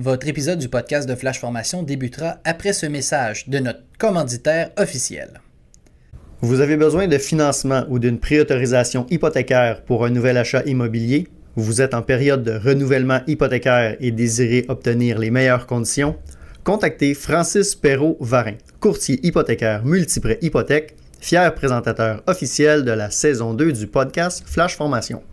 Votre épisode du podcast de Flash Formation débutera après ce message de notre commanditaire officiel. Vous avez besoin de financement ou d'une préautorisation hypothécaire pour un nouvel achat immobilier? Vous êtes en période de renouvellement hypothécaire et désirez obtenir les meilleures conditions? Contactez Francis Perrault-Varin, courtier hypothécaire multiprêt hypothèque, fier présentateur officiel de la saison 2 du podcast Flash Formation.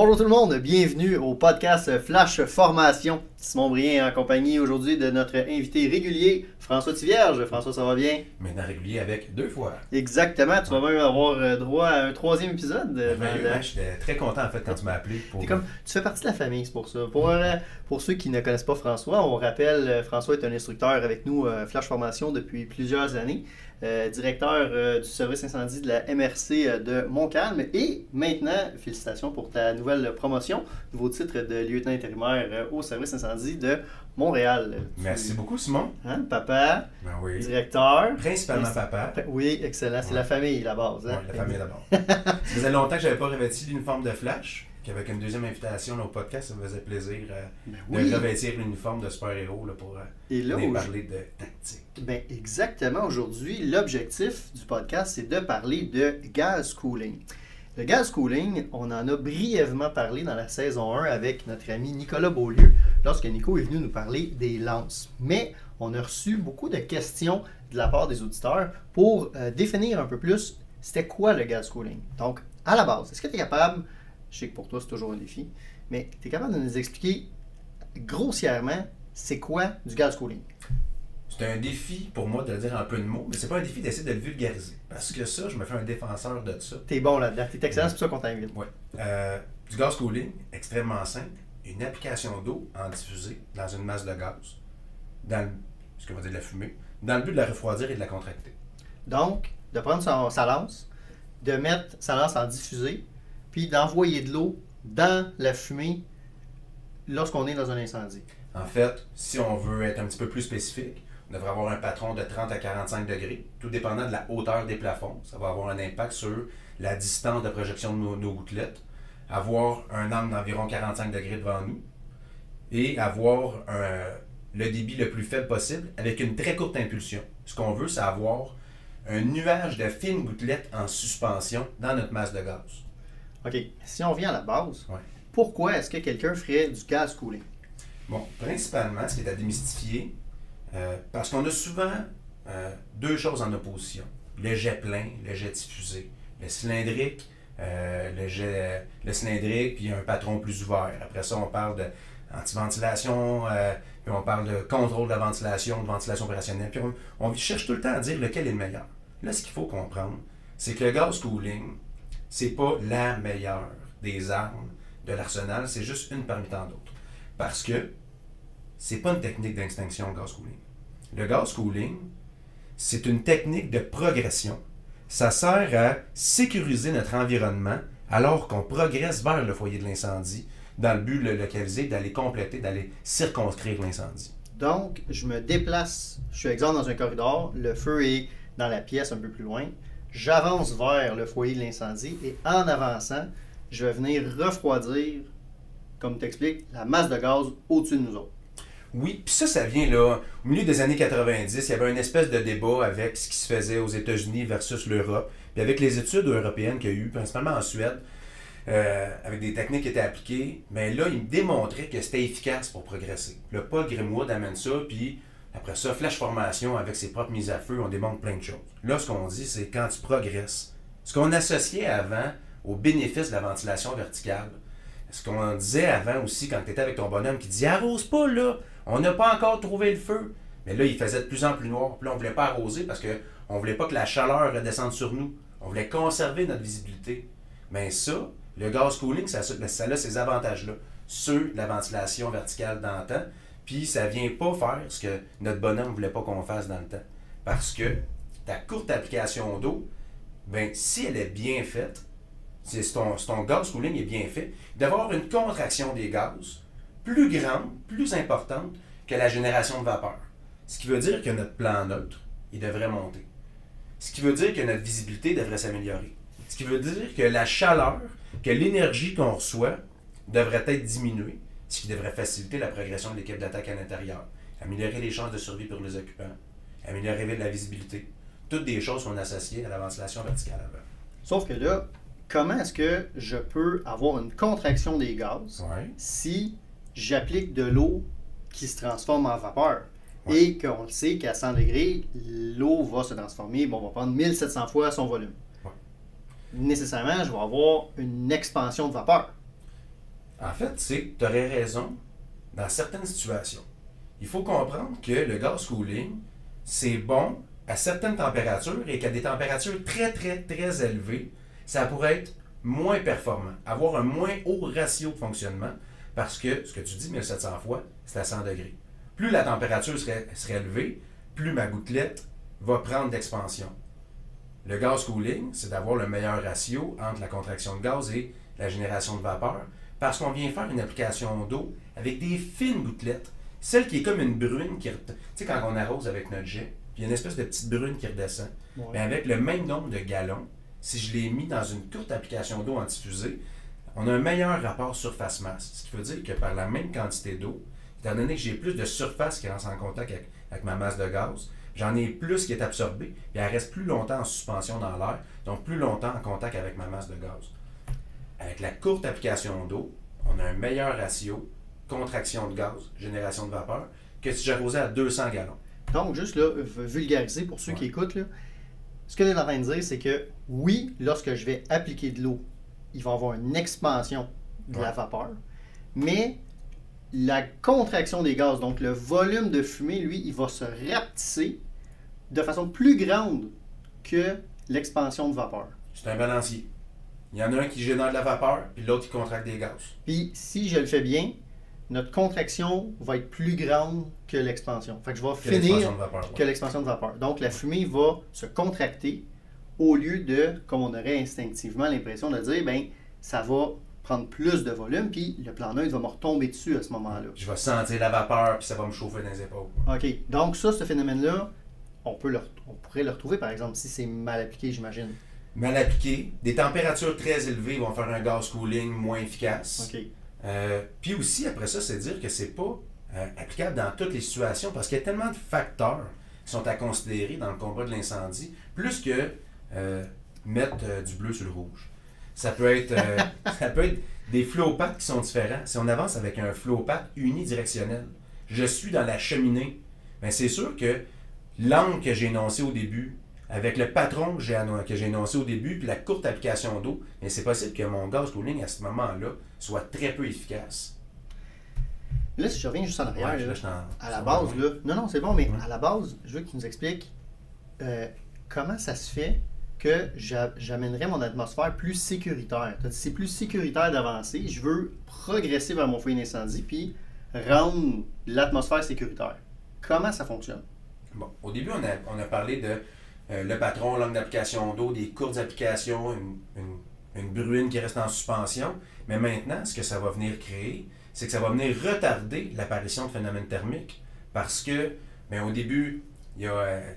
Bonjour tout le monde, bienvenue au podcast Flash Formation. Simon Brien en compagnie aujourd'hui de notre invité régulier, François Tivierge. François, ça va bien? Maintenant régulier avec deux fois. Exactement, tu vas même avoir euh, droit à un troisième épisode. Ben, ben, J'étais très content en fait quand tu m'as appelé. Pour... Comme, tu fais partie de la famille, c'est pour ça. Pour, euh, pour ceux qui ne connaissent pas François, on rappelle, euh, François est un instructeur avec nous, Flash Formation, depuis plusieurs années. Euh, directeur euh, du service incendie de la MRC euh, de Montcalm. Et maintenant, félicitations pour ta nouvelle promotion, nouveau titre de lieutenant intérimaire au service incendie de Montréal. Merci beaucoup, Simon. Hein, papa, ben oui. directeur. Principalement papa. Oui, excellent. C'est la famille, la base. Hein? la famille d'abord. ça faisait longtemps que je n'avais pas revêtu l'uniforme de Flash avec une deuxième invitation au podcast, ça me faisait plaisir euh, ben de revêtir l'uniforme de super-héros pour euh, parler de tactique. Ben exactement. Aujourd'hui, l'objectif du podcast, c'est de parler de gas cooling. Le gas cooling, on en a brièvement parlé dans la saison 1 avec notre ami Nicolas Beaulieu, lorsque Nico est venu nous parler des lances. Mais on a reçu beaucoup de questions de la part des auditeurs pour euh, définir un peu plus c'était quoi le gas cooling. Donc, à la base, est-ce que tu es capable je sais que pour toi, c'est toujours un défi. Mais tu es capable de nous expliquer grossièrement c'est quoi du gas cooling? C'est un défi pour moi de dire un peu de mots, mais c'est pas un défi d'essayer de le vulgariser. Parce que ça, je me fais un défenseur de ça. T'es bon là-dedans, t'es excellent, c'est pour ça qu'on t'invite. Oui. Euh, du gaz cooling, extrêmement simple, une application d'eau en diffusée dans une masse de gaz, dans ce qu'on va dire de la fumée, dans le but de la refroidir et de la contracter. Donc, de prendre sa lance, de mettre sa lance en diffusée, puis d'envoyer de l'eau dans la fumée lorsqu'on est dans un incendie. En fait, si on veut être un petit peu plus spécifique, devrait avoir un patron de 30 à 45 degrés, tout dépendant de la hauteur des plafonds. Ça va avoir un impact sur la distance de projection de nos, gouttelettes, avoir un angle d'environ 45 degrés devant nous et avoir le débit le plus faible possible avec une très courte impulsion. Ce qu'on veut, c'est avoir un nuage de fines gouttelettes en suspension dans notre masse de gaz. OK, si on vient à la base, pourquoi est-ce que quelqu'un ferait du gaz cooling? Bon, principalement, ce qui est à démystifier, euh, parce qu'on a souvent euh, deux choses en opposition. Le jet plein, le jet diffusé. Le cylindrique, euh, le jet le cylindrique, puis un patron plus ouvert. Après ça, on parle de anti-ventilation, puis on parle de contrôle de la ventilation, de ventilation opérationnelle. Puis on cherche tout le temps à dire lequel est le meilleur. Là, ce qu'il faut comprendre, c'est que le gaz cooling, c'est pas la meilleure des armes de l'arsenal, c'est juste une parmi tant d'autres. Parce que c'est pas une technique d'extinction le gaz cooling. Le gaz cooling, c'est une technique de progression. Ça sert à sécuriser notre environnement alors qu'on progresse vers le foyer de l'incendie dans le but de le localiser, d'aller compléter, d'aller circonscrire l'incendie. Donc, je me déplace, je suis exemple dans un corridor, le feu est dans la pièce un peu plus loin, j'avance vers le foyer de l'incendie et en avançant, je vais venir refroidir, comme tu expliques, la masse de gaz au-dessus de nous autres. Oui, puis ça, ça vient là. Au milieu des années 90, il y avait une espèce de débat avec ce qui se faisait aux États-Unis versus l'Europe. Puis avec les études européennes qu'il y a eu, principalement en Suède, euh, avec des techniques qui étaient appliquées, mais là, ils me démontraient que c'était efficace pour progresser. Le Paul Grimoire amène ça, puis après ça, Flash Formation, avec ses propres mises à feu, on démontre plein de choses. Là, ce qu'on dit, c'est quand tu progresses. Ce qu'on associait avant au bénéfice de la ventilation verticale, ce qu'on disait avant aussi quand tu étais avec ton bonhomme qui dit Arrose pas là, on n'a pas encore trouvé le feu. Mais là, il faisait de plus en plus noir. Là, on ne voulait pas arroser parce qu'on ne voulait pas que la chaleur redescende sur nous. On voulait conserver notre visibilité. Mais ça, le gaz cooling, ça, ça a ces avantages-là sur la ventilation verticale d'antan. Puis ça vient pas faire ce que notre bonhomme voulait pas qu'on fasse dans le temps. Parce que ta courte application d'eau, ben, si elle est bien faite, si ton, ton gaz cooling est bien fait, d'avoir une contraction des gaz plus grande, plus importante que la génération de vapeur. Ce qui veut dire que notre plan neutre, il devrait monter. Ce qui veut dire que notre visibilité devrait s'améliorer. Ce qui veut dire que la chaleur, que l'énergie qu'on reçoit devrait être diminuée, ce qui devrait faciliter la progression de l'équipe d'attaque à l'intérieur, améliorer les chances de survie pour les occupants, améliorer la visibilité. Toutes des choses sont associées à la ventilation verticale avant. Sauf que là, comment est-ce que je peux avoir une contraction des gaz Ouais. si j'applique de l'eau qui se transforme en vapeur? Ouais. Et qu'on le sait qu'à 100 degrés, l'eau va se transformer, bon, on va prendre 1700 fois son volume. Ouais. Nécessairement, je vais avoir une expansion de vapeur. En fait, c'est tu aurais raison dans certaines situations. Il faut comprendre que le gaz cooling, c'est bon à certaines températures et qu'à des températures très, très, très élevées, ça pourrait être moins performant, avoir un moins haut ratio de fonctionnement parce que ce que tu dis 1700 fois, c'est à 100 degrés. Plus la température serait, serait élevée, plus ma gouttelette va prendre d'expansion. Le gaz cooling, c'est d'avoir le meilleur ratio entre la contraction de gaz et la génération de vapeur parce qu'on vient faire une application d'eau avec des fines gouttelettes. Celle qui est comme une brune qui. Tu sais, quand on arrose avec notre jet, puis il y a une espèce de petite brune qui redescend. Mais avec le même nombre de gallons, si je l'ai mis dans une courte application d'eau en diffusée, on a un meilleur rapport surface-masse. Ce qui veut dire que par la même quantité d'eau, étant donné que j'ai plus de surface qui rentre en contact avec, avec ma masse de gaz, j'en ai plus qui est absorbée, et elle reste plus longtemps en suspension dans l'air, donc plus longtemps en contact avec ma masse de gaz. Avec la courte application d'eau, on a un meilleur ratio contraction de gaz, génération de vapeur, que si j'arrosais à 200 gallons. Donc, juste là, vulgariser pour ceux qui écoutent, là, ce que tu es en train de dire, c'est que oui, lorsque je vais appliquer de l'eau, il va avoir une expansion de la vapeur, mais la contraction des gaz, donc le volume de fumée, lui, il va se rapetisser de façon plus grande que l'expansion de vapeur. C'est un balancier. Il y en a un qui génère de la vapeur, puis l'autre qui contracte des gaz. Puis, si je le fais bien, notre contraction va être plus grande que l'expansion. Fait que je vais Que finir l'expansion de vapeur. ouais. que l'expansion de vapeur. Donc, la fumée va se contracter au lieu de, comme on aurait instinctivement l'impression de dire, ben, ça va prendre plus de volume, puis le plan neutre va me retomber dessus à ce moment-là. Je vais sentir la vapeur, puis ça va me chauffer dans les épaules. OK. Donc, ça, ce phénomène-là, on, peut le, on pourrait le retrouver, par exemple, si c'est mal appliqué, j'imagine. Mal appliqué, des températures très élevées vont faire un gaz cooling moins efficace. OK. Euh, puis aussi, après ça, c'est dire que c'est pas euh, applicable dans toutes les situations parce qu'il y a tellement de facteurs qui sont à considérer dans le combat de l'incendie, plus que euh, mettre euh, du bleu sur le rouge. Ça peut être, euh, ça peut être des flowpaths qui sont différents. Si on avance avec un flowpath unidirectionnel, je suis dans la cheminée, mais c'est sûr que l'angle que j'ai énoncé au début, avec le patron que j'ai que j'ai énoncé au début, puis la courte application d'eau, mais c'est possible que mon gaz cooling à ce moment-là soit très peu efficace. Là, si je reviens juste en arrière, Ouais, là, je à la base, là, non, non, c'est bon, mais Ouais. à la base, je veux que tu nous expliques euh, comment ça se fait que j'a- j'amènerais mon atmosphère plus sécuritaire. C'est plus sécuritaire d'avancer. Je veux progresser vers mon foyer d'incendie puis rendre l'atmosphère sécuritaire. Comment ça fonctionne? Bon, au début, on a, on a parlé de euh, le patron, langue d'application d'eau, des courtes applications, une, une- bruine qui reste en suspension. Mais maintenant, ce que ça va venir créer, c'est que ça va venir retarder l'apparition de phénomènes thermiques. Parce que, ben, au début, il y a, euh,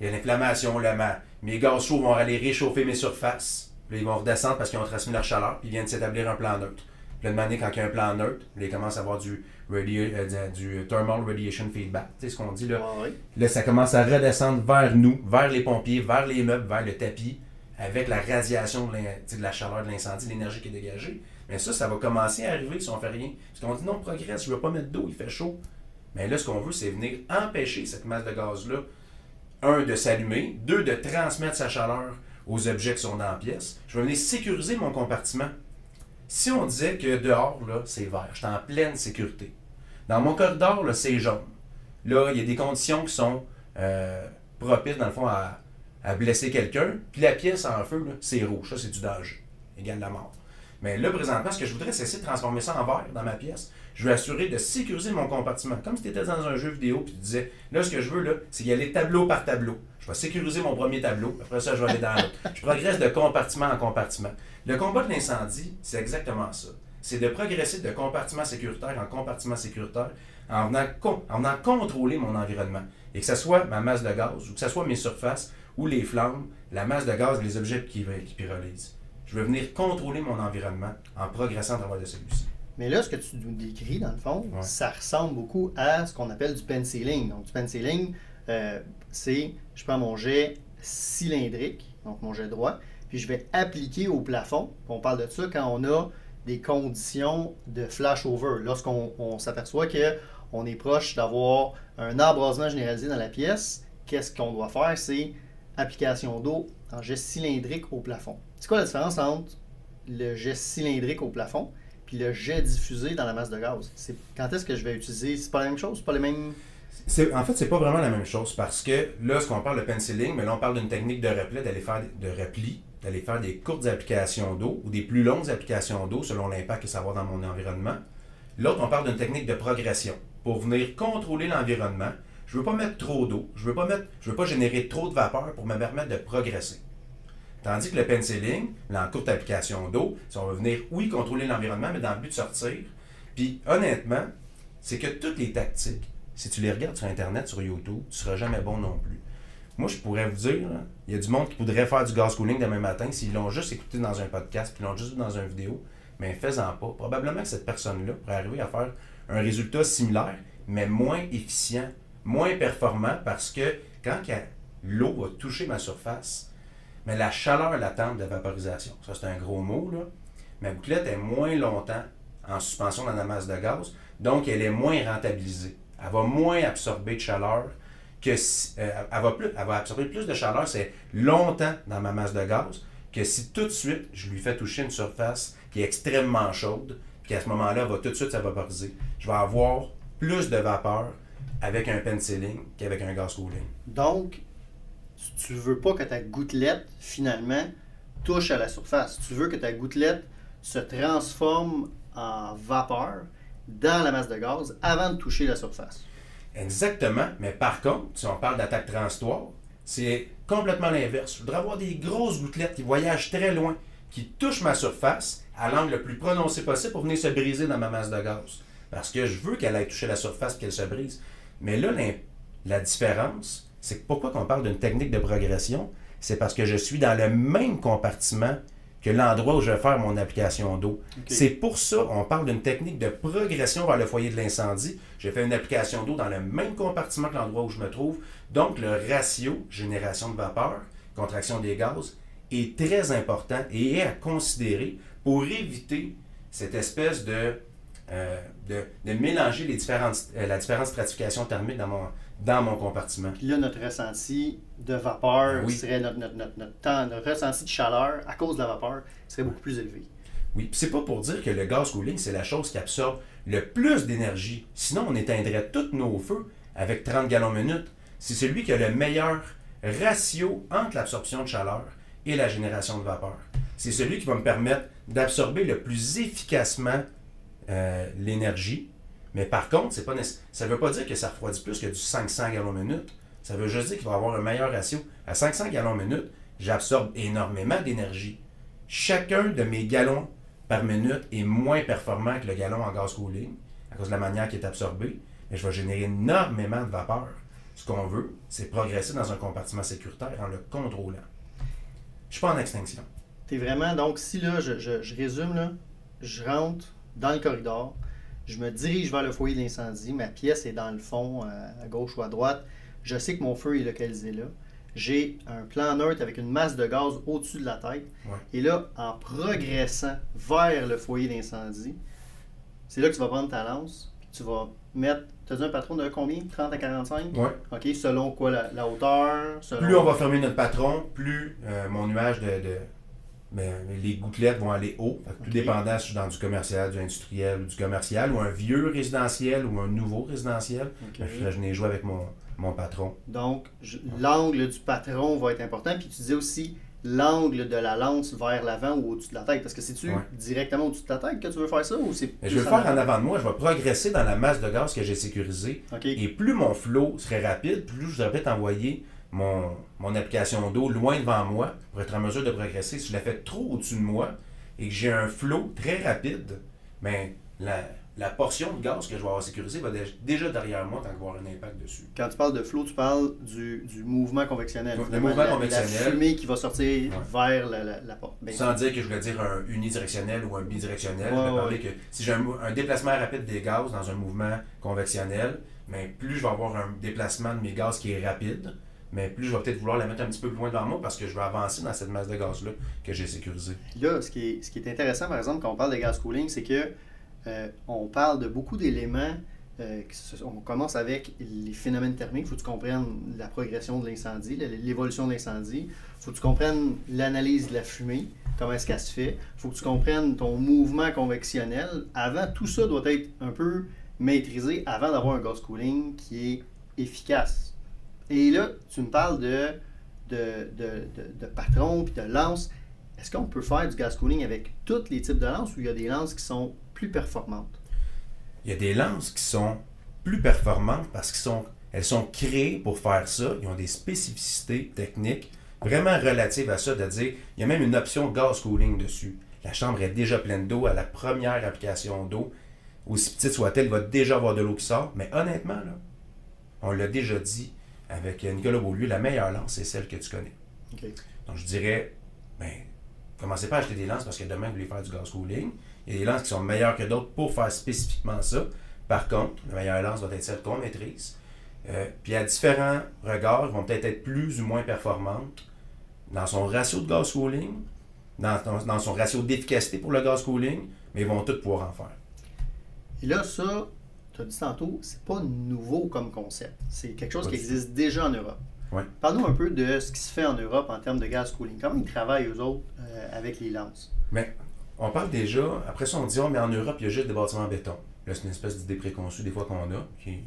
l'inflammation, le ma- mes gaz chauds vont aller réchauffer mes surfaces. Puis ils vont redescendre parce qu'ils ont transmis leur chaleur, puis ils viennent s'établir un plan neutre. Puis là, quand il y a un plan neutre, là, ils commencent à avoir du, euh, du thermal radiation feedback. Tu sais ce qu'on dit là? Ah oui. Là, ça commence à redescendre vers nous, vers les pompiers, vers les meubles, vers le tapis, avec la radiation de, la chaleur de l'incendie, l'énergie qui est dégagée. Mais ça, ça va commencer à arriver si on fait rien. Parce qu'on dit non, progresse, je ne veux pas mettre d'eau, il fait chaud. Mais là, ce qu'on veut, c'est venir empêcher cette masse de gaz-là, un, de s'allumer, deux, de transmettre sa chaleur aux objets qui sont dans la pièce. Je vais venir sécuriser mon compartiment. Si on disait que dehors, là, c'est vert, je suis en pleine sécurité. Dans mon corridor, là, c'est jaune. Là, il y a des conditions qui sont euh, propices, dans le fond, à, blesser quelqu'un. Puis la pièce en feu, là, c'est rouge. Ça, c'est du danger. Égal la mort. Mais là, présentement, ce que je voudrais, c'est essayer de transformer ça en vert dans ma pièce. Je veux assurer de sécuriser mon compartiment. Comme si tu étais dans un jeu vidéo, puis tu disais, là, ce que je veux, là, c'est y aller tableau par tableau. Je vais sécuriser mon premier tableau. Après ça, je vais aller dans l'autre. Je progresse de compartiment en compartiment. Le combat de l'incendie, c'est exactement ça. C'est de progresser de compartiment sécuritaire en compartiment sécuritaire en venant, en venant contrôler mon environnement. Et que ce soit ma masse de gaz, ou que ce soit mes surfaces, ou les flammes, la masse de gaz, les objets qui, qui pyrolysent. Je veux venir contrôler mon environnement en progressant à travers de celui-ci. Mais là, ce que tu nous décris, dans le fond, Ouais. ça ressemble beaucoup à ce qu'on appelle du penciling. Donc, du penciling, euh, c'est je prends mon jet cylindrique, donc mon jet droit, puis je vais appliquer au plafond. On parle de ça quand on a des conditions de flashover. Lorsqu'on on s'aperçoit qu'on est proche d'avoir un embrasement généralisé dans la pièce, qu'est-ce qu'on doit faire? C'est application d'eau en jet cylindrique au plafond. C'est quoi la différence entre le jet cylindrique au plafond puis le jet diffusé dans la masse de gaz? C'est quand est-ce que je vais utiliser? C'est pas la même chose? Pas les mêmes? En fait, c'est pas vraiment la même chose parce que là, ce qu'on parle de penciling, mais là, on parle d'une technique de repli, d'aller faire de repli, d'aller faire des courtes applications d'eau ou des plus longues applications d'eau selon l'impact que ça va dans mon environnement. L'autre, on parle d'une technique de progression pour venir contrôler l'environnement. Je veux pas mettre trop d'eau, je veux pas mettre, je veux pas générer trop de vapeur pour me permettre de progresser. Tandis que le penciling, en courte application d'eau, si on venir, oui, contrôler l'environnement, mais dans le but de sortir. Puis honnêtement, c'est que toutes les tactiques, si tu les regardes sur Internet, sur YouTube, tu seras jamais bon non plus. Moi, je pourrais vous dire, il y a du monde qui voudrait faire du gas cooling demain matin s'ils l'ont juste écouté dans un podcast, puis l'ont juste vu dans une vidéo, mais fais-en pas. Probablement que cette personne-là pourrait arriver à faire un résultat similaire, mais moins efficient, moins performant, parce que quand l'eau va toucher ma surface, mais la chaleur latente de vaporisation, ça c'est un gros mot, là, ma bouclette est moins longtemps en suspension dans la masse de gaz, donc elle est moins rentabilisée. Elle va moins absorber de chaleur que si, euh, elle, va elle va absorber plus de chaleur, c'est longtemps dans ma masse de gaz, que si tout de suite je lui fais toucher une surface qui est extrêmement chaude, puis qu'à ce moment-là, va tout de suite se vaporiser. Je vais avoir plus de vapeur avec un penciling qu'avec un gas cooling. Donc, tu veux pas que ta gouttelette, finalement, touche à la surface. Tu veux que ta gouttelette se transforme en vapeur dans la masse de gaz avant de toucher la surface. Exactement, mais par contre, si on parle d'attaque transitoire, c'est complètement l'inverse. Je voudrais avoir des grosses gouttelettes qui voyagent très loin, qui touchent ma surface à l'angle le plus prononcé possible pour venir se briser dans ma masse de gaz. Parce que je veux qu'elle aille toucher la surface et qu'elle se brise. Mais là, la différence, c'est pourquoi qu'on parle d'une technique de progression, c'est parce que je suis dans le même compartiment que l'endroit où je vais faire mon application d'eau. C'est pour ça qu'on parle d'une technique de progression vers le foyer de l'incendie. J'ai fait une application d'eau dans le même compartiment que l'endroit où je me trouve. Donc, le ratio génération de vapeur, contraction des gaz, est très important et est à considérer pour éviter cette espèce de, euh, de, de mélanger les différentes, euh, la différente stratification thermique dans mon, dans mon compartiment. Puis là, notre ressenti de vapeur Oui. serait notre, notre, notre, notre temps, notre ressenti de chaleur à cause de la vapeur serait beaucoup plus élevé. Oui, puis c'est pas pour dire que le gaz cooling, c'est la chose qui absorbe le plus d'énergie. Sinon, on éteindrait tous nos feux avec 30 gallons minute. C'est celui qui a le meilleur ratio entre l'absorption de chaleur et la génération de vapeur. C'est celui qui va me permettre d'absorber le plus efficacement euh, l'énergie. Mais par contre, c'est pas ça ne veut pas dire que ça refroidit plus que du 500 gallons minute. Ça veut juste dire qu'il va avoir un meilleur ratio. À 500 gallons minute, j'absorbe énormément d'énergie. Chacun de mes gallons par minute est moins performant que le gallon en gaz cooling à cause de la manière qui est absorbée, mais je vais générer énormément de vapeur. Ce qu'on veut, c'est progresser dans un compartiment sécuritaire en le contrôlant. Je suis pas en extinction. T'es vraiment, donc si là, je, je- je résume, là, je rentre dans le corridor, je me dirige vers le foyer de l'incendie, ma pièce est dans le fond, euh, à gauche ou à droite, je sais que mon feu est localisé là, j'ai un plan neutre avec une masse de gaz au-dessus de la tête, Ouais. et là, en progressant vers le foyer d'incendie, c'est là que tu vas prendre ta lance, puis tu vas mettre, tu as un patron de combien? 30 à 45 Ouais. Ok, selon quoi la, la hauteur selon... Plus on va fermer notre patron, plus euh, mon nuage de. de- ben, les gouttelettes vont aller haut. Tout Ok. dépendant si je suis dans du commercial, du industriel ou du commercial, ou un vieux résidentiel ou un nouveau résidentiel. Ok. ben, je venais jouer avec mon, mon patron. Donc, l'angle du patron va être important. Puis tu disais aussi l'angle de la lance vers l'avant ou au-dessus de la tête. Parce que c'est-tu Ouais. directement au-dessus de ta tête que tu veux faire ça ou c'est. Mais je vais le faire en avant? de moi, je vais progresser dans la masse de gaz que j'ai sécurisée. Et plus mon flow serait rapide, plus je devrais peut-être envoyer mon, mon application d'eau loin devant moi pour être en mesure de progresser. Si je la fais trop au-dessus de moi et que j'ai un flow très rapide, ben, la, la portion de gaz que je vais avoir sécurisée va dé- déjà derrière moi tant qu'il va y avoir un impact dessus. Quand tu parles de flow, tu parles du, du mouvement convectionnel. Le mouvement la- convectionnel. La fumée qui va sortir Ouais. vers la, la, la porte. Ben, Sans dire que je voulais dire un unidirectionnel ou un bidirectionnel, Ouais, je vais ouais. parler que si j'ai un, déplacement rapide des gaz dans un mouvement convectionnel, mais plus je vais avoir un déplacement de mes gaz qui est rapide, mais plus je vais peut-être vouloir la mettre un petit peu plus loin devant moi parce que je vais avancer dans cette masse de gaz-là que j'ai sécurisée. Là, ce qui, est, intéressant, par exemple, quand on parle de gas cooling, c'est que euh, on parle de beaucoup d'éléments. euh, on commence avec les phénomènes thermiques. Il faut que tu comprennes la progression de l'incendie, l'évolution de l'incendie. Il faut que tu comprennes l'analyse de la fumée, comment est-ce qu'elle se fait. Il faut que tu comprennes ton mouvement convectionnel. Avant, tout ça doit être un peu maîtrisé avant d'avoir un gas cooling qui est efficace. Et là, tu me parles de, de, de, de, patron puis de lance. Est-ce qu'on peut faire du gas cooling avec tous les types de lances ou il y a des lances qui sont plus performantes? Il y a des lances qui sont plus performantes parce qu'elles sont, elles sont créées pour faire ça. Ils ont des spécificités techniques vraiment relatives à ça, de dire, il y a même une option gas cooling dessus. La chambre est déjà pleine d'eau à la première application d'eau. Aussi petite soit-elle, il va déjà avoir de l'eau qui sort. Mais honnêtement, là, on l'a déjà dit avec Nicolas Beaulieu, la meilleure lance, c'est celle que tu connais. Donc, je dirais, ben, commencez pas à acheter des lances parce que demain, vous voulez faire du gas cooling. Il y a des lances qui sont meilleures que d'autres pour faire spécifiquement ça. Par contre, la meilleure lance va être celle qu'on maîtrise. Euh, puis à différents regards, elles vont peut-être être plus ou moins performantes dans son ratio de gas cooling, dans, dans- dans son ratio d'efficacité pour le gas cooling, mais ils vont toutes pouvoir en faire. Et là, ça, tu as dit tantôt, c'est pas nouveau comme concept. C'est quelque chose qui existe déjà en Europe. Ouais. Parle-nous un peu de ce qui se fait en Europe en termes de gas cooling. Comment ils travaillent, eux autres, euh, avec les lances? Mais on parle déjà, après ça, on dit, oh, mais en Europe, il y a juste des bâtiments en béton. Là, c'est une espèce d'idée préconçue des fois qu'on a, qui.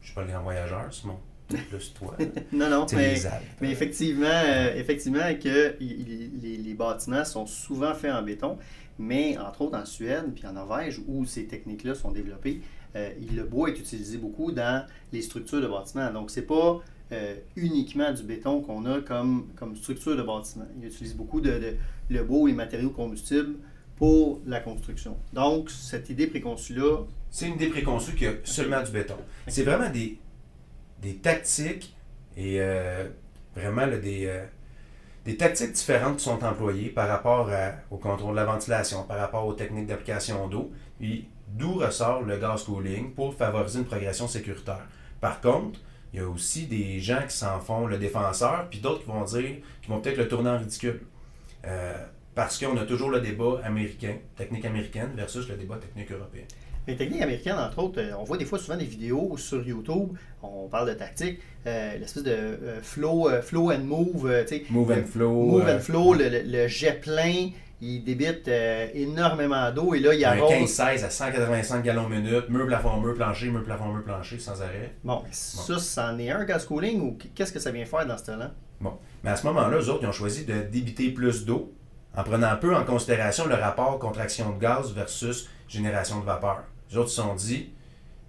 Je suis pas le grand voyageur, Simon. Plus toi. Non, non, C'est mais, mais effectivement, euh, effectivement que les bâtiments sont souvent faits en béton, mais entre autres en Suède puis en Norvège, où ces techniques-là sont développées, euh, le bois est utilisé beaucoup dans les structures de bâtiments. Donc, c'est pas euh, uniquement du béton qu'on a comme, comme structure de bâtiment. Ils utilisent beaucoup de, de- le bois ou les matériaux combustibles pour la construction. Donc, cette idée préconçue-là, C'est une idée préconçue qu'il y a seulement du béton. C'est vraiment des, des tactiques et euh, vraiment là, des, des tactiques différentes sont employées par rapport au contrôle de la ventilation, par rapport aux techniques d'application d'eau, puis d'où ressort le gas cooling pour favoriser une progression sécuritaire. Par contre, il y a aussi des gens qui s'en font le défenseur, puis d'autres qui vont dire, qui vont peut-être le tourner en ridicule. Euh, parce qu'on a toujours le débat américain, technique américaine, versus le débat technique européen. Les techniques américaines, entre autres, euh, on voit des fois souvent des vidéos sur YouTube, on parle de tactique, euh, l'espèce de euh, flow, euh, flow and move, tu sais, Move and flow. move and flow, le, le- le jet plein, il débite énormément d'eau et là, il un arrose. 15-16 à 185 gallons minute, mur, plafond, mur, plancher, mur, plafond, mur, plancher, sans arrêt. Bon, ça, c'en est un gas cooling ou qu'est-ce que ça vient faire dans ce temps-là? Bon. Mais à ce moment-là, eux autres, ils ont choisi de débiter plus d'eau en prenant un peu en considération le rapport contraction de gaz versus génération de vapeur. Les autres se sont dit,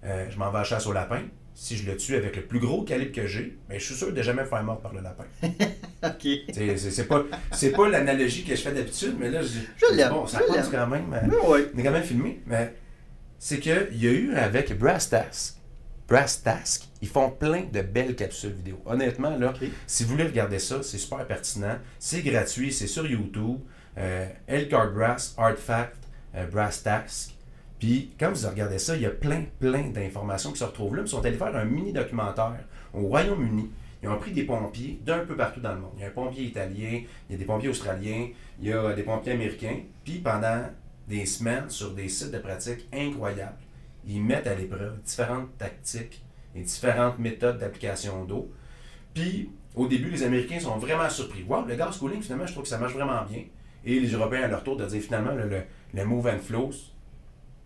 euh, je m'en vais à la chasse au lapin. Si je le tue avec le plus gros calibre que j'ai, mais je suis sûr de jamais faire mordre par le lapin. OK. C'est- pas, pas l'analogie que je fais d'habitude, mais là, je, Je l'aime, bon, ça je passe l'aime. quand même. euh, Mais ouais. On est quand même filmé, mais c'est qu'il y a eu avec Brass Task, Brass Task, ils font plein de belles capsules vidéo. Honnêtement, là, si vous voulez regarder ça, c'est super pertinent. C'est gratuit, c'est sur YouTube. Euh, Brass, Artifact, euh, Brass Task. Puis quand vous regardez ça, il y a plein, plein d'informations qui se retrouvent là. Ils sont allés faire un mini documentaire au Royaume-Uni. Ils ont pris des pompiers d'un peu partout dans le monde. Il y a un pompier italien, il y a des pompiers australiens, il y a des pompiers américains. Puis pendant des semaines, sur des sites de pratique incroyables, ils mettent à l'épreuve différentes tactiques et différentes méthodes d'application d'eau. Puis, au début, les Américains sont vraiment surpris. Wow, le gas cooling, finalement, je trouve que ça marche vraiment bien. Et les Européens, à leur tour, de dire finalement, le, le, le move and flow,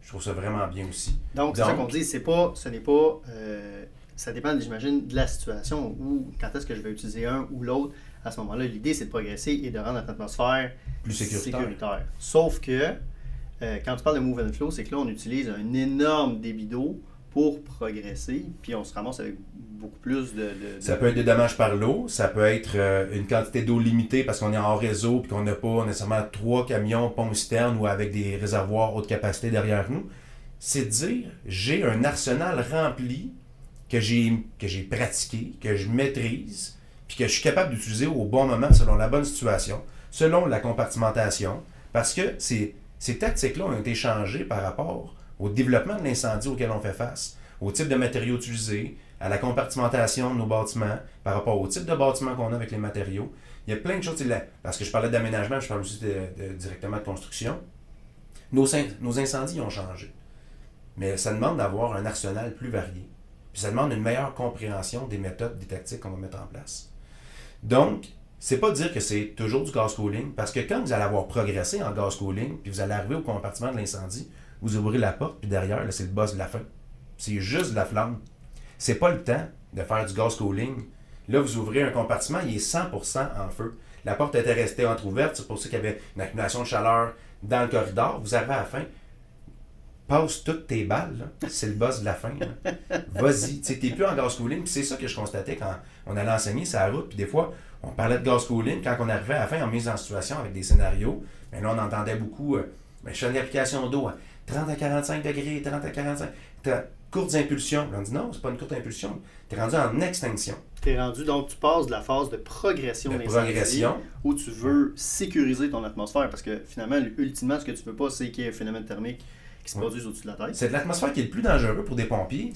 je trouve ça vraiment bien aussi. Donc, c'est ça qu'on dit, c'est pas, ce n'est pas, euh, ça dépend, j'imagine, de la situation ou quand est-ce que je vais utiliser un ou l'autre. À ce moment-là, l'idée, c'est de progresser et de rendre notre atmosphère Plus sécuritaire. Sauf que, euh, quand tu parles de move and flow, c'est que là, on utilise un énorme débit d'eau pour progresser, puis on se ramasse avec beaucoup plus de... Ça peut être des dommages par l'eau, ça peut être euh, une quantité d'eau limitée parce qu'on est en réseau et qu'on n'a pas nécessairement trois camions pont citernes ou avec des réservoirs haute capacité derrière nous. c'est dire j'ai un arsenal rempli que j'ai pratiqué, que je maîtrise, puis que je suis capable d'utiliser au bon moment selon la bonne situation, selon la compartimentation, parce que ces tactiques-là ont été changées par rapport au développement de l'incendie auquel on fait face, au type de matériaux utilisés, à la compartimentation de nos bâtiments, par rapport au type de bâtiment qu'on a avec les matériaux. Il y a plein de choses. Parce que je parlais d'aménagement, je parle aussi directement de construction. Nos, nos incendies ont changé. Mais ça demande d'avoir un arsenal plus varié. Puis ça demande une meilleure compréhension des méthodes, des tactiques qu'on va mettre en place. Donc, c'est pas dire que c'est toujours du gas cooling, parce que quand vous allez avoir progressé en gas cooling, puis vous allez arriver au compartiment de l'incendie, vous ouvrez la porte, puis derrière, c'est le boss de la fin. C'est juste de la flamme. C'est pas le temps de faire du gas cooling. Là, vous ouvrez un compartiment, il est 100% en feu. La porte était restée entrouverte, c'est pour ça qu'il y avait une accumulation de chaleur dans le corridor. Vous arrivez à la fin, passe toutes tes balles. C'est le boss de la fin. Vas-y. Tu n'es plus en gas cooling. c'est ça que je constatais quand on allait enseigner sa route. Puis des fois, on parlait de gas cooling. Quand on arrivait à la fin en mise en situation avec des scénarios, mais là, on entendait beaucoup. Euh, je fais une application d'eau 30 à 45 degrés, 30 à 45. T'as courtes impulsions. On dit non, c'est pas une courte impulsion. Tu es rendu en extinction. Tu es rendu, donc tu passes de la phase de progression de progression où tu veux sécuriser ton atmosphère parce que finalement, ultimement, ce que tu veux pas, c'est qu'il y ait un phénomène thermique qui se produisent au-dessus de la tête. C'est de l'atmosphère qui est le plus dangereux pour des pompiers.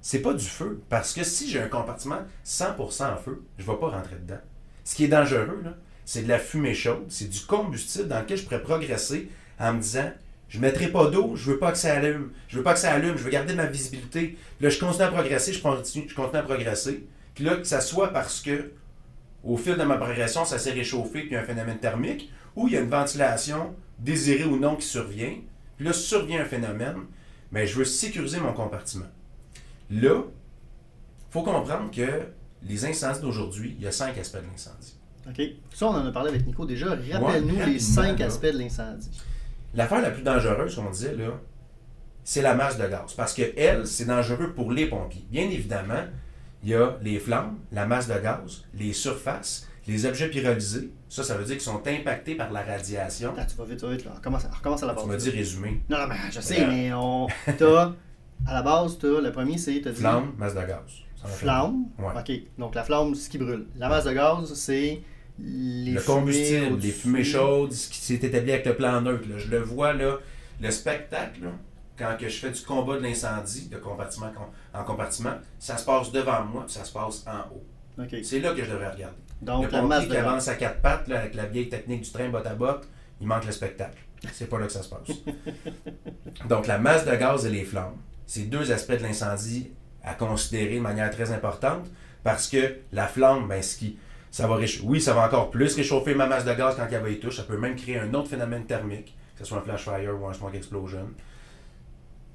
C'est pas du feu. Parce que si j'ai un compartiment 100% en feu, je ne vais pas rentrer dedans. Ce qui est dangereux, c'est de la fumée chaude, c'est du combustible dans lequel je pourrais progresser en me disant je ne mettrai pas d'eau, je veux pas que ça allume. Je veux pas que ça allume, je veux garder ma visibilité. Puis là, je continue à progresser, je continue, je continue à progresser. Puis là, que ça soit parce que au fil de ma progression, ça s'est réchauffé, puis il y a un phénomène thermique, ou il y a une ventilation, désirée ou non, qui survient, puis là, survient un phénomène, mais je veux sécuriser mon compartiment. Là, il faut comprendre que les incendies d'aujourd'hui, il y a cinq aspects de l'incendie. OK. Ça, on en a parlé avec Nico déjà. Rappelle-nous les cinq aspects de l'incendie. L'affaire la plus dangereuse, qu'on disait, là, c'est la masse de gaz. Parce que elle, c'est dangereux pour les pompiers. Bien évidemment, il y a les flammes, la masse de gaz, les surfaces, les objets pyrolysés, ça, ça veut dire qu'ils sont impactés par la radiation. Attends, tu vas vite, tu vas vite, là. Recommence, recommence à la base. Tu m'as dit résumé. Non, non, mais je sais, mais on. T'as. À la base, as, le premier, c'est. Flamme, masse de gaz. Flamme? Ouais. OK. Donc, la flamme, c'est ce qui brûle. La masse de gaz, c'est. Les le combustible, les fumées chaudes, ce qui s'est établi avec le plan neutre. Là. Je le vois, là, le spectacle, là, quand que je fais du combat de l'incendie, de compartiment en compartiment, ça se passe devant moi, ça se passe en haut. C'est là que je devrais regarder. Donc, le la masse qui avance à quatre pattes, là, avec la vieille technique du train botte à botte, il manque le spectacle. C'est pas là que ça se passe. Donc, la masse de gaz et les flammes, c'est deux aspects de l'incendie à considérer de manière très importante parce que la flamme, ben, ce qui, ça va oui, ça va encore plus réchauffer ma masse de gaz quand il va y touche. Ça peut même créer un autre phénomène thermique, que ce soit un flash fire ou un smoke explosion.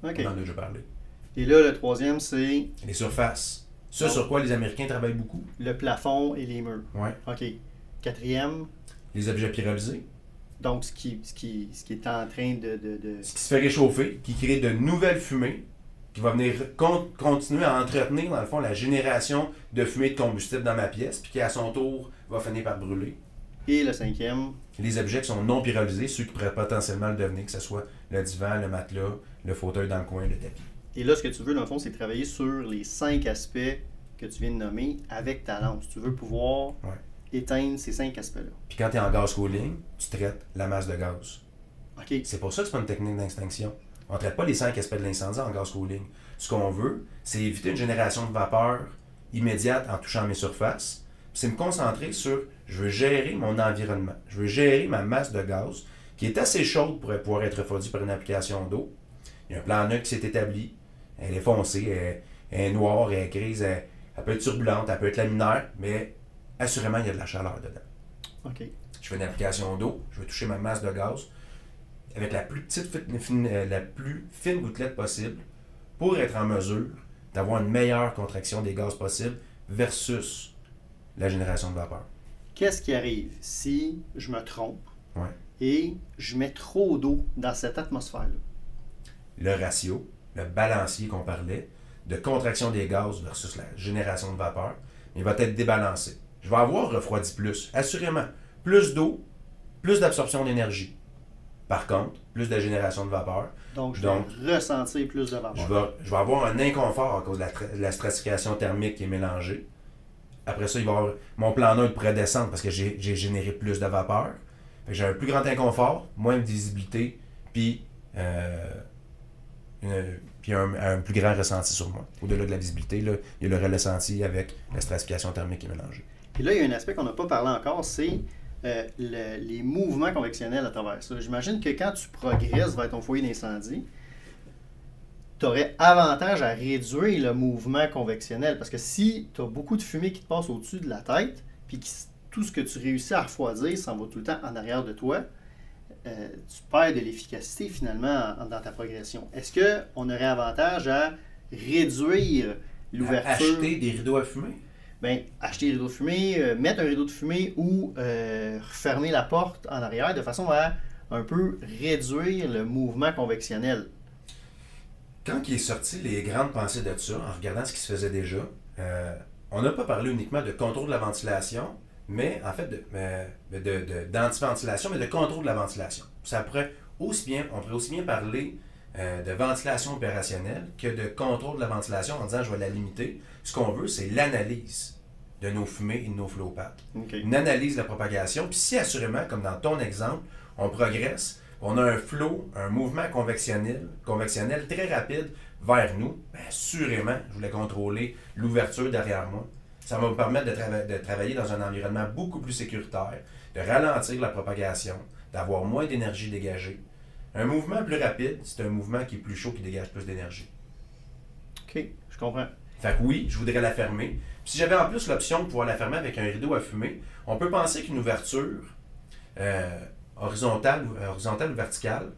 OK. On en a déjà parlé. Et là, le troisième, c'est. Les surfaces. Ce sur quoi les Américains travaillent beaucoup. Le plafond et les murs. Oui. OK. Quatrième. Les objets pyrolysés. Donc, ce qui, ce qui, ce qui est en train de, de, de, Ce qui se fait réchauffer, qui crée de nouvelles fumées, qui va venir continuer à entretenir, dans le fond, la génération de fumée de combustible dans ma pièce, puis qui, à son tour, va finir par brûler. Et le cinquième. Les objets qui sont non pyrolysés, ceux qui pourraient potentiellement le devenir, que ce soit le divan, le matelas, le fauteuil dans le coin, le tapis. Et là, ce que tu veux, dans le fond, c'est travailler sur les cinq aspects que tu viens de nommer avec ta lance. Tu veux pouvoir éteindre ces cinq aspects-là. Puis quand tu es en gaz cooling, tu traites la masse de gaz. OK. C'est pour ça que c'est pas une technique d'extinction. On ne traite pas les cinq aspects de l'incendie en gaz cooling. Ce qu'on veut, c'est éviter une génération de vapeur immédiate en touchant mes surfaces. C'est me concentrer sur, je veux gérer mon environnement. Je veux gérer ma masse de gaz qui est assez chaude pour pouvoir être refroidie par une application d'eau. Il y a un plan neutre qui s'est établi elle est foncée, elle, est noire, elle est grise, elle, peut être turbulente, elle peut être laminaire, mais assurément, il y a de la chaleur dedans. OK. Je fais une application d'eau, je vais toucher ma masse de gaz avec la plus petite, fine, euh, la plus fine gouttelette possible pour être en mesure d'avoir une meilleure contraction des gaz possible versus la génération de vapeur. Qu'est-ce qui arrive si je me trompe et je mets trop d'eau dans cette atmosphère-là? Le ratio le balancier qu'on parlait, de contraction des gaz versus la génération de vapeur, il va être débalancé. Je vais avoir refroidi plus, assurément. Plus d'eau, plus d'absorption d'énergie. Par contre, plus de génération de vapeur. Donc, je Donc, vais ressentir plus de vapeur. Je vais, je vais avoir un inconfort à cause de la, tra- de la stratification thermique qui est mélangée. Après ça, il va avoir, mon plan neutre pourrait descendre parce que j'ai généré plus de vapeur. J'ai un plus grand inconfort, moins de visibilité, puis, euh, une- puis un, un plus grand ressenti sur moi. Au-delà de la visibilité, là, il y a le ressenti avec la stratification thermique qui est mélangée. Et là, il y a un aspect qu'on n'a pas parlé encore, c'est euh, le- les mouvements convectionnels à travers ça. J'imagine que quand tu progresses vers ton foyer d'incendie, tu aurais avantage à réduire le mouvement convectionnel. Parce que si tu as beaucoup de fumée qui te passe au-dessus de la tête, puis que tout ce que tu réussis à refroidir s'en va tout le temps en arrière de toi, euh, tu perds de l'efficacité finalement en- dans ta progression. Est-ce qu'on aurait avantage à réduire l'ouverture? Acheter des rideaux à fumer? Ben, acheter des rideaux de fumée, euh, mettre un rideau de fumée ou euh, refermer la porte en arrière de façon à un peu réduire le mouvement convectionnel. Quand il est sorti les grandes pensées de ça, en regardant ce qui se faisait déjà, euh, on n'a pas parlé uniquement de contrôle de la ventilation, mais en fait de, euh, de, de- d'anti-ventilation, mais de contrôle de la ventilation. Ça pourrait aussi bien, on pourrait aussi bien parler euh, de ventilation opérationnelle que de contrôle de la ventilation en disant je vais la limiter. Ce qu'on veut, c'est l'analyse de nos fumées et de nos flow-paths OK. une analyse de la propagation. Puis si assurément, comme dans ton exemple, on progresse, on a un flot, un mouvement convectionnel, convectionnel très rapide vers nous, bien, assurément, je voulais contrôler l'ouverture derrière moi. Ça va me permettre de, trava- de travailler dans un environnement beaucoup plus sécuritaire, de ralentir la propagation, d'avoir moins d'énergie dégagée. Un mouvement plus rapide, c'est un mouvement qui est plus chaud, qui dégage plus d'énergie. OK, je comprends. Fait que oui, je voudrais la fermer. Puis si j'avais en plus l'option de pouvoir la fermer avec un rideau à fumer, on peut penser qu'une ouverture euh, horizontale, euh, horizontale ou verticale,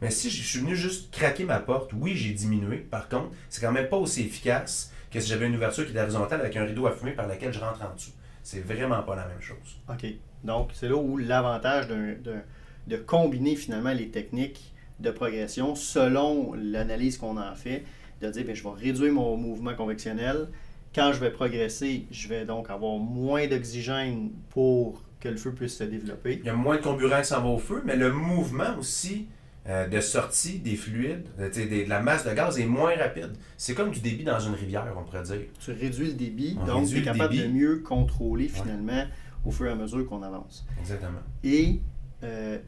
mais si je suis venu juste craquer ma porte, oui, j'ai diminué. Par contre, c'est quand même pas aussi efficace que si j'avais une ouverture qui est horizontale avec un rideau à fumer par laquelle je rentre en dessous. C'est vraiment pas la même chose. OK. Donc, c'est là où l'avantage d'un- de combiner finalement les techniques de progression selon l'analyse qu'on en fait, de dire, ben, je vais réduire mon mouvement convectionnel. Quand je vais progresser, je vais donc avoir moins d'oxygène pour que le feu puisse se développer. Il y a moins de comburant qui s'en va au feu, mais le mouvement aussi euh, de sortie des fluides, de, sais, des- de la masse de gaz est moins rapide. C'est comme du débit dans une rivière, on pourrait dire. Tu réduis le débit, On donc tu es le capable de mieux contrôler finalement au fur et à mesure qu'on avance. Exactement. Et euh,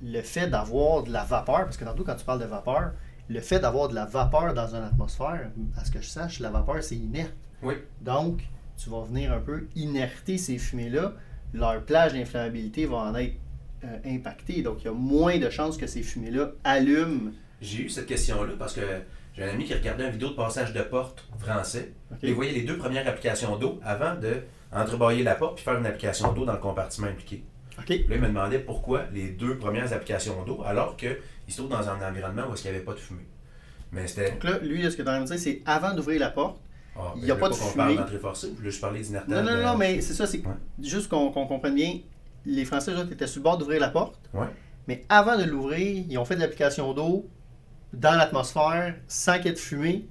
le fait d'avoir de la vapeur, parce que tantôt quand tu parles de vapeur, le fait d'avoir de la vapeur dans une atmosphère, à ce que je sache, la vapeur c'est inerte. Oui. Donc, tu vas venir un peu inerter ces fumées-là. Leur plage d'inflammabilité va en être euh, impactée. Donc, il y a moins de chances que ces fumées-là allument. J'ai eu cette question-là parce que j'ai un ami qui regardait une vidéo de passage de porte français. OK? Et il voyait les deux premières applications d'eau avant de entrebâiller la porte puis faire une application d'eau dans le compartiment impliqué. Là, il me demandait pourquoi les deux premières applications d'eau alors qu'il se trouve dans un environnement où il n'y avait pas de fumée. Mais c'était. Donc là, lui, là, ce que tu me dire, c'est avant d'ouvrir la porte. Ah, Il ben, y a pas de fumée. parle d'entrée forcée. Je voulais juste parler d'inertable. Non, non, euh, non, mais c'est ça, c'est Ouais. juste qu'on comprenne bien. Les Français, eux autres, étaient sur le bord d'ouvrir la porte. Ouais. Mais avant de l'ouvrir, ils ont fait de l'application d'eau dans l'atmosphère sans qu'il y ait de fumée.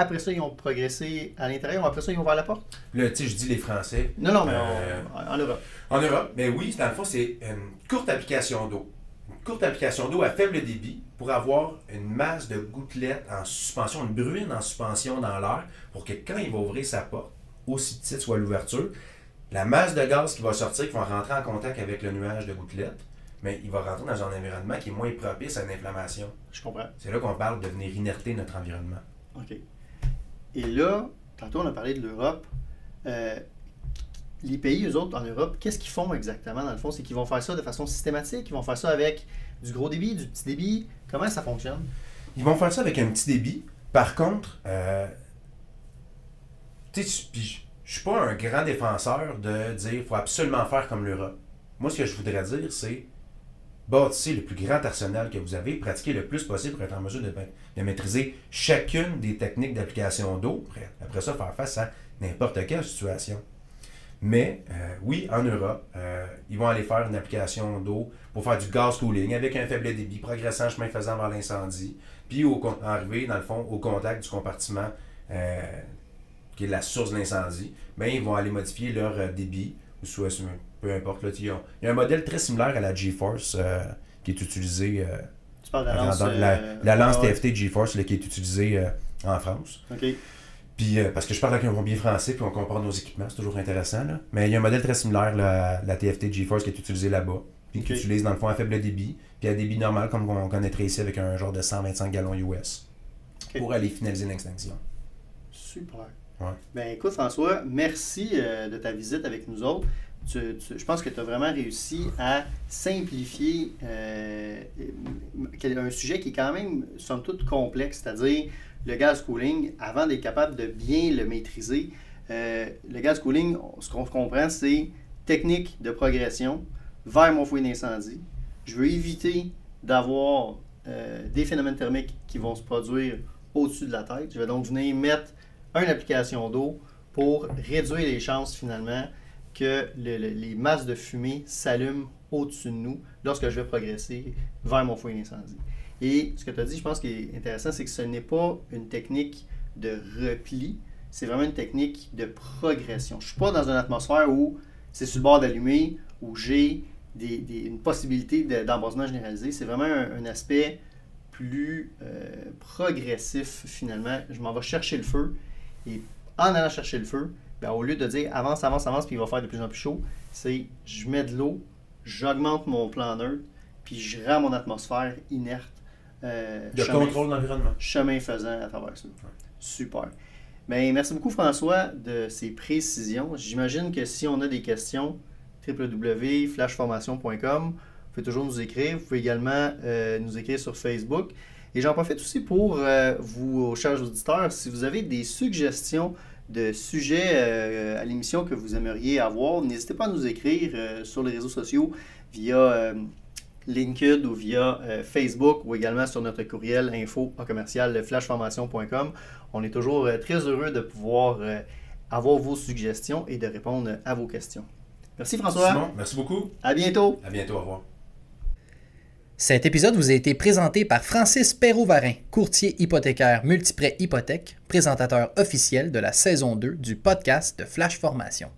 Après ça, ils ont progressé à l'intérieur. Après ça, ils ont ouvert la porte. Là, tu sais, je dis les Français. Non, non, mais Euh, on- en Europe. En Europe, mais oui, dans le fond, c'est une courte application d'eau. Une courte application d'eau à faible débit pour avoir une masse de gouttelettes en suspension, une bruine en suspension dans l'air pour que quand il va ouvrir sa porte, aussi petite soit l'ouverture, la masse de gaz qui va sortir, qui va rentrer en contact avec le nuage de gouttelettes, mais il va rentrer dans un environnement qui est moins propice à une inflammation. Je comprends. C'est là qu'on parle de venir inerter notre environnement. OK. Et là, tantôt, on a parlé de l'Europe. Euh, les pays, eux autres, en Europe, qu'est-ce qu'ils font exactement, dans le fond? C'est qu'ils vont faire ça de façon systématique? Ils vont faire ça avec du gros débit, du petit débit? Comment ça fonctionne? Ils vont faire ça avec un petit débit. Par contre, euh, tu sais, je suis pas un grand défenseur de dire faut absolument faire comme l'Europe. Moi, ce que je voudrais dire, c'est bâtissez le plus grand arsenal que vous avez, pratiquez le plus possible pour être en mesure de, maîtriser chacune des techniques d'application d'eau. Après, ça, faire face à n'importe quelle situation. Mais euh, oui, en Europe, euh, ils vont aller faire une application d'eau pour faire du gas cooling avec un faible débit, progressant chemin faisant vers l'incendie, puis au, arriver, dans le fond, au contact du compartiment euh, qui est la source de l'incendie, ben, ils vont aller modifier leur débit, soit, peu importe. Là, il y a- un modèle très similaire à la GeForce euh, qui est utilisée. euh, Tu parles de la lance. dans la, euh, la lance ouais. TFT GeForce là, qui est utilisée en France. OK. Puis, parce que je parle avec un bombier français, puis on compare nos équipements, c'est toujours intéressant. Là. Mais il y a un modèle très similaire, là, la TFT GeForce, qui est utilisée là-bas, puis qui utilise dans le fond un faible débit, puis à débit normal, comme on connaîtrait ici, avec un genre de 125 gallons US, pour aller finaliser l'extinction. Super. Ben écoute François, merci euh, de ta visite avec nous autres. Je pense que tu as vraiment réussi à simplifier euh, un sujet qui est quand même, somme toute, complexe, c'est-à-dire le gaz cooling. Avant d'être capable de bien le maîtriser, euh, le gaz cooling, ce qu'on comprend, c'est technique de progression vers mon foyer d'incendie. Je veux éviter d'avoir des phénomènes thermiques qui vont se produire au-dessus de la tête. Je vais donc venir mettre une application d'eau pour réduire les chances finalement que le- le- les masses de fumée s'allument au-dessus de nous lorsque je vais progresser vers mon foyer d'incendie. Et ce que tu as dit, je pense qui est intéressant, c'est que ce n'est pas une technique de repli, c'est vraiment une technique de progression. Je ne suis pas dans une atmosphère où c'est sur le bord d'allumer, où j'ai des- une possibilité de- d'embrasement généralisé. C'est vraiment un, un aspect plus euh, progressif finalement. Je m'en vais chercher le feu et en allant chercher le feu, ben, au lieu de dire avance, avance, avance, puis il va faire de plus en plus chaud, c'est je mets de l'eau, j'augmente mon plan neutre, puis je rends mon atmosphère inerte. euh, De chemin- contrôle d'environnement. chemin faisant à travers ça. Super. Ben, merci beaucoup François de ces précisions. J'imagine que si on a des questions, www.flashformation.com, vous pouvez toujours nous écrire. Vous pouvez également euh, nous écrire sur Facebook. Et j'en profite aussi pour euh, vous, chers auditeurs, si vous avez des suggestions de sujets euh, à l'émission que vous aimeriez avoir, n'hésitez pas à nous écrire euh, sur les réseaux sociaux via LinkedIn ou via Facebook ou également sur notre courriel info commercial flashformation.com. On est toujours très heureux de pouvoir avoir vos suggestions et de répondre à vos questions. Merci François. Simon, merci beaucoup. À bientôt. À bientôt, au revoir. Cet épisode vous a été présenté par Francis Perrault-Varin, courtier hypothécaire multiprêt hypothèque, présentateur officiel de la saison 2 du podcast de Flash Formation.